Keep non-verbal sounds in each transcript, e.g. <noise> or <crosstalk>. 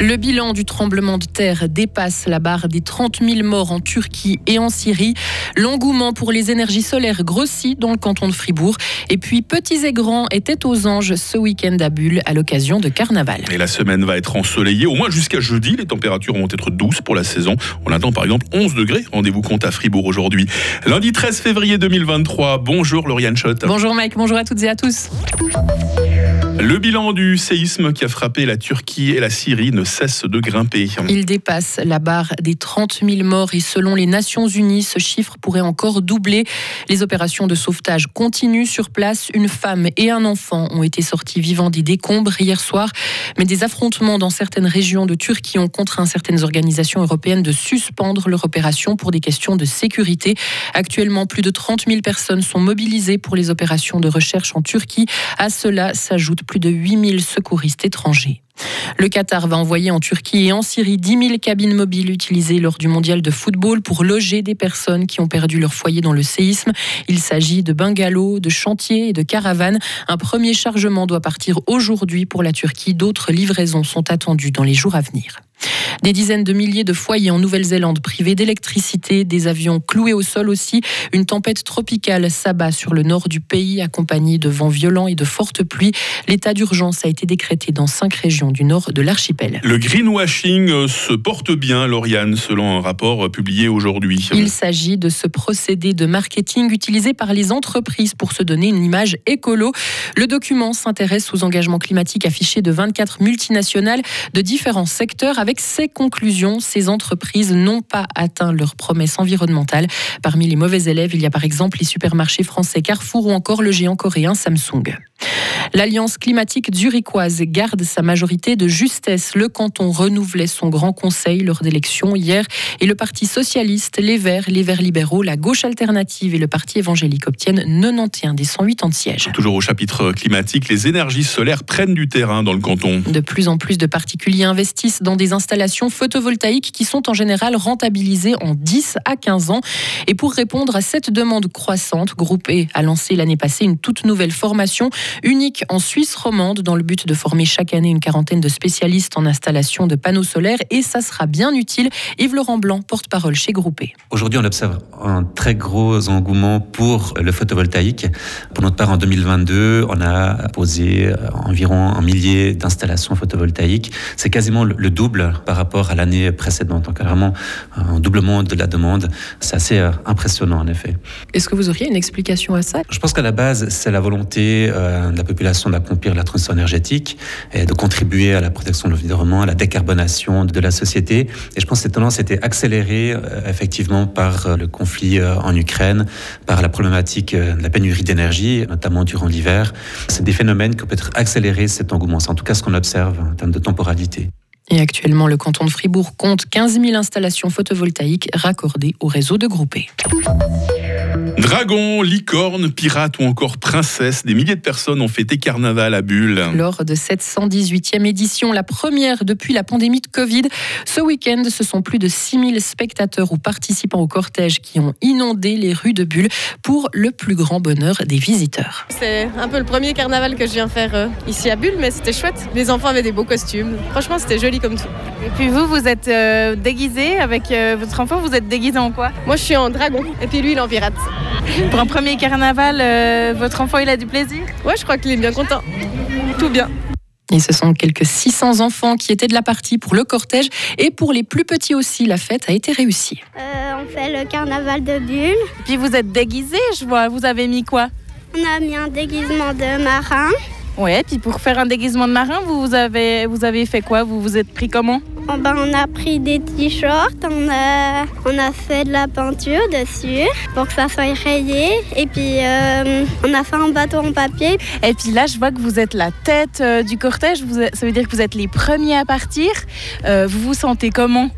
Le bilan du tremblement de terre dépasse la barre des 30 000 morts en Turquie et en Syrie. L'engouement pour les énergies solaires grossit dans le canton de Fribourg. Et puis, petits et grands étaient aux anges ce week-end à Bulle à l'occasion de Carnaval. Et la semaine va être ensoleillée, au moins jusqu'à jeudi. Les températures vont être douces pour la saison. On attend par exemple 11 degrés. Rendez-vous compte à Fribourg aujourd'hui. Lundi 13 février 2023. Bonjour Lauriane Schott. Bonjour Mike, bonjour à toutes et à tous. Le bilan du séisme qui a frappé la Turquie et la Syrie ne cesse de grimper. Il dépasse la barre des 30 000 morts et selon les Nations Unies, ce chiffre pourrait encore doubler. Les opérations de sauvetage continuent sur place. Une femme et un enfant ont été sortis vivants des décombres hier soir, mais des affrontements dans certaines régions de Turquie ont contraint certaines organisations européennes de suspendre leur opération pour des questions de sécurité. Actuellement, plus de 30 000 personnes sont mobilisées pour les opérations de recherche en Turquie. À cela s'ajoute plus de 8000 secouristes étrangers. Le Qatar va envoyer en Turquie et en Syrie 10 000 cabines mobiles utilisées lors du mondial de football pour loger des personnes qui ont perdu leur foyer dans le séisme. Il s'agit de bungalows, de chantiers et de caravanes. Un premier chargement doit partir aujourd'hui pour la Turquie. D'autres livraisons sont attendues dans les jours à venir. Des dizaines de milliers de foyers en Nouvelle-Zélande privés d'électricité, des avions cloués au sol aussi. Une tempête tropicale s'abat sur le nord du pays, accompagnée de vents violents et de fortes pluies. L'état d'urgence a été décrété dans cinq régions du nord de l'archipel. Le greenwashing euh, se porte bien, Lauriane, selon un rapport euh, publié aujourd'hui. Il s'agit de ce procédé de marketing utilisé par les entreprises pour se donner une image écolo. Le document s'intéresse aux engagements climatiques affichés de 24 multinationales de différents secteurs avec ces conclusions, ces entreprises n'ont pas atteint leurs promesses environnementales. Parmi les mauvais élèves, il y a par exemple les supermarchés français Carrefour ou encore le géant coréen Samsung. L'Alliance climatique zurichoise garde sa majorité de justesse. Le canton renouvelait son grand conseil lors d'élections hier et le Parti socialiste, les Verts, les Verts libéraux, la gauche alternative et le Parti évangélique obtiennent 91 des 180 sièges. Toujours au chapitre climatique, les énergies solaires prennent du terrain dans le canton. De plus en plus de particuliers investissent dans des installations photovoltaïques qui sont en général rentabilisées en 10 à 15 ans. Et pour répondre à cette demande croissante, Groupe E a lancé l'année passée une toute nouvelle formation unique en Suisse romande dans le but de former chaque année une quarantaine de spécialistes en installation de panneaux solaires et ça sera bien utile. Yves-Laurent Blanc, porte-parole chez Groupé. Aujourd'hui, on observe un très gros engouement pour le photovoltaïque. Pour notre part, en 2022, on a posé euh, environ un millier d'installations photovoltaïques. C'est quasiment le double par rapport à l'année précédente. Donc vraiment un doublement de la demande. C'est assez euh, impressionnant en effet. Est-ce que vous auriez une explication à ça? Je pense qu'à la base, c'est la volonté de la population d'accomplir la transition énergétique et de contribuer à la protection de l'environnement, à la décarbonation de la société. Et je pense que cette tendance été accélérée euh, effectivement par euh, le conflit euh, en Ukraine, par la problématique de la pénurie d'énergie, notamment durant l'hiver. C'est des phénomènes qui peuvent être accélérés cet engouement. C'est en tout cas ce qu'on observe en termes de temporalité. Et actuellement, le canton de Fribourg compte 15 000 installations photovoltaïques raccordées au réseau de groupés. Dragon, licorne, pirate ou encore princesse, des milliers de personnes ont fêté carnaval à Bulle. Lors de cette 118e édition, la première depuis la pandémie de Covid, ce week-end, ce sont plus de 6000 spectateurs ou participants au cortège qui ont inondé les rues de Bulle pour le plus grand bonheur des visiteurs. C'est un peu le premier carnaval que je viens faire euh, ici à Bulle, mais c'était chouette. Les enfants avaient des beaux costumes. Franchement, c'était joli comme tout. Et puis vous, vous êtes euh, déguisé avec euh, votre enfant, vous êtes déguisé en quoi? Moi, je suis en dragon, et puis lui, il est en pirate. <laughs> Pour un premier carnaval, euh, votre enfant, il a du plaisir? Ouais, je crois qu'il est bien content. Tout bien. Et ce sont quelques 600 enfants qui étaient de la partie pour le cortège. Et pour les plus petits aussi, la fête a été réussie. Euh, on fait le carnaval de Bulle. Puis vous êtes déguisé, je vois. Vous avez mis quoi? On a mis un déguisement de marin. Ouais, puis pour faire un déguisement de marin, vous avez, vous avez fait quoi? Vous vous êtes pris comment? Ben, on a pris des t-shirts, on a, on a fait de la peinture dessus pour que ça soit rayé. Et puis euh, on a fait un bateau en papier. Et puis là, je vois que vous êtes la tête euh, du cortège. Vous ça veut dire que vous êtes les premiers à partir. Euh, vous vous sentez comment?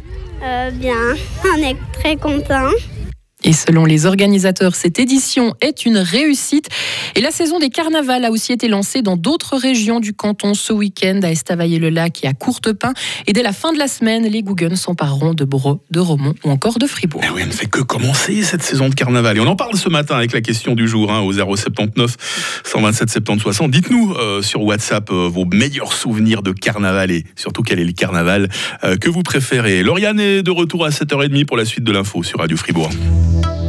Bien, on est très contents. Et selon les organisateurs, cette édition est une réussite. Et la saison des carnavals a aussi été lancée dans d'autres régions du canton ce week-end, à Estavayer-le-Lac et à Courtepin. Et dès la fin de la semaine, les Gougons s'empareront de Bro, de Romont ou encore de Fribourg. Eh oui, elle ne fait que commencer cette saison de carnaval. Et on en parle ce matin avec la question du jour hein, au 079 127 70 60. Dites-nous euh, sur WhatsApp euh, vos meilleurs souvenirs de carnaval et surtout quel est le carnaval euh, que vous préférez. Lauriane est de retour à 7h30 pour la suite de l'info sur Radio Fribourg.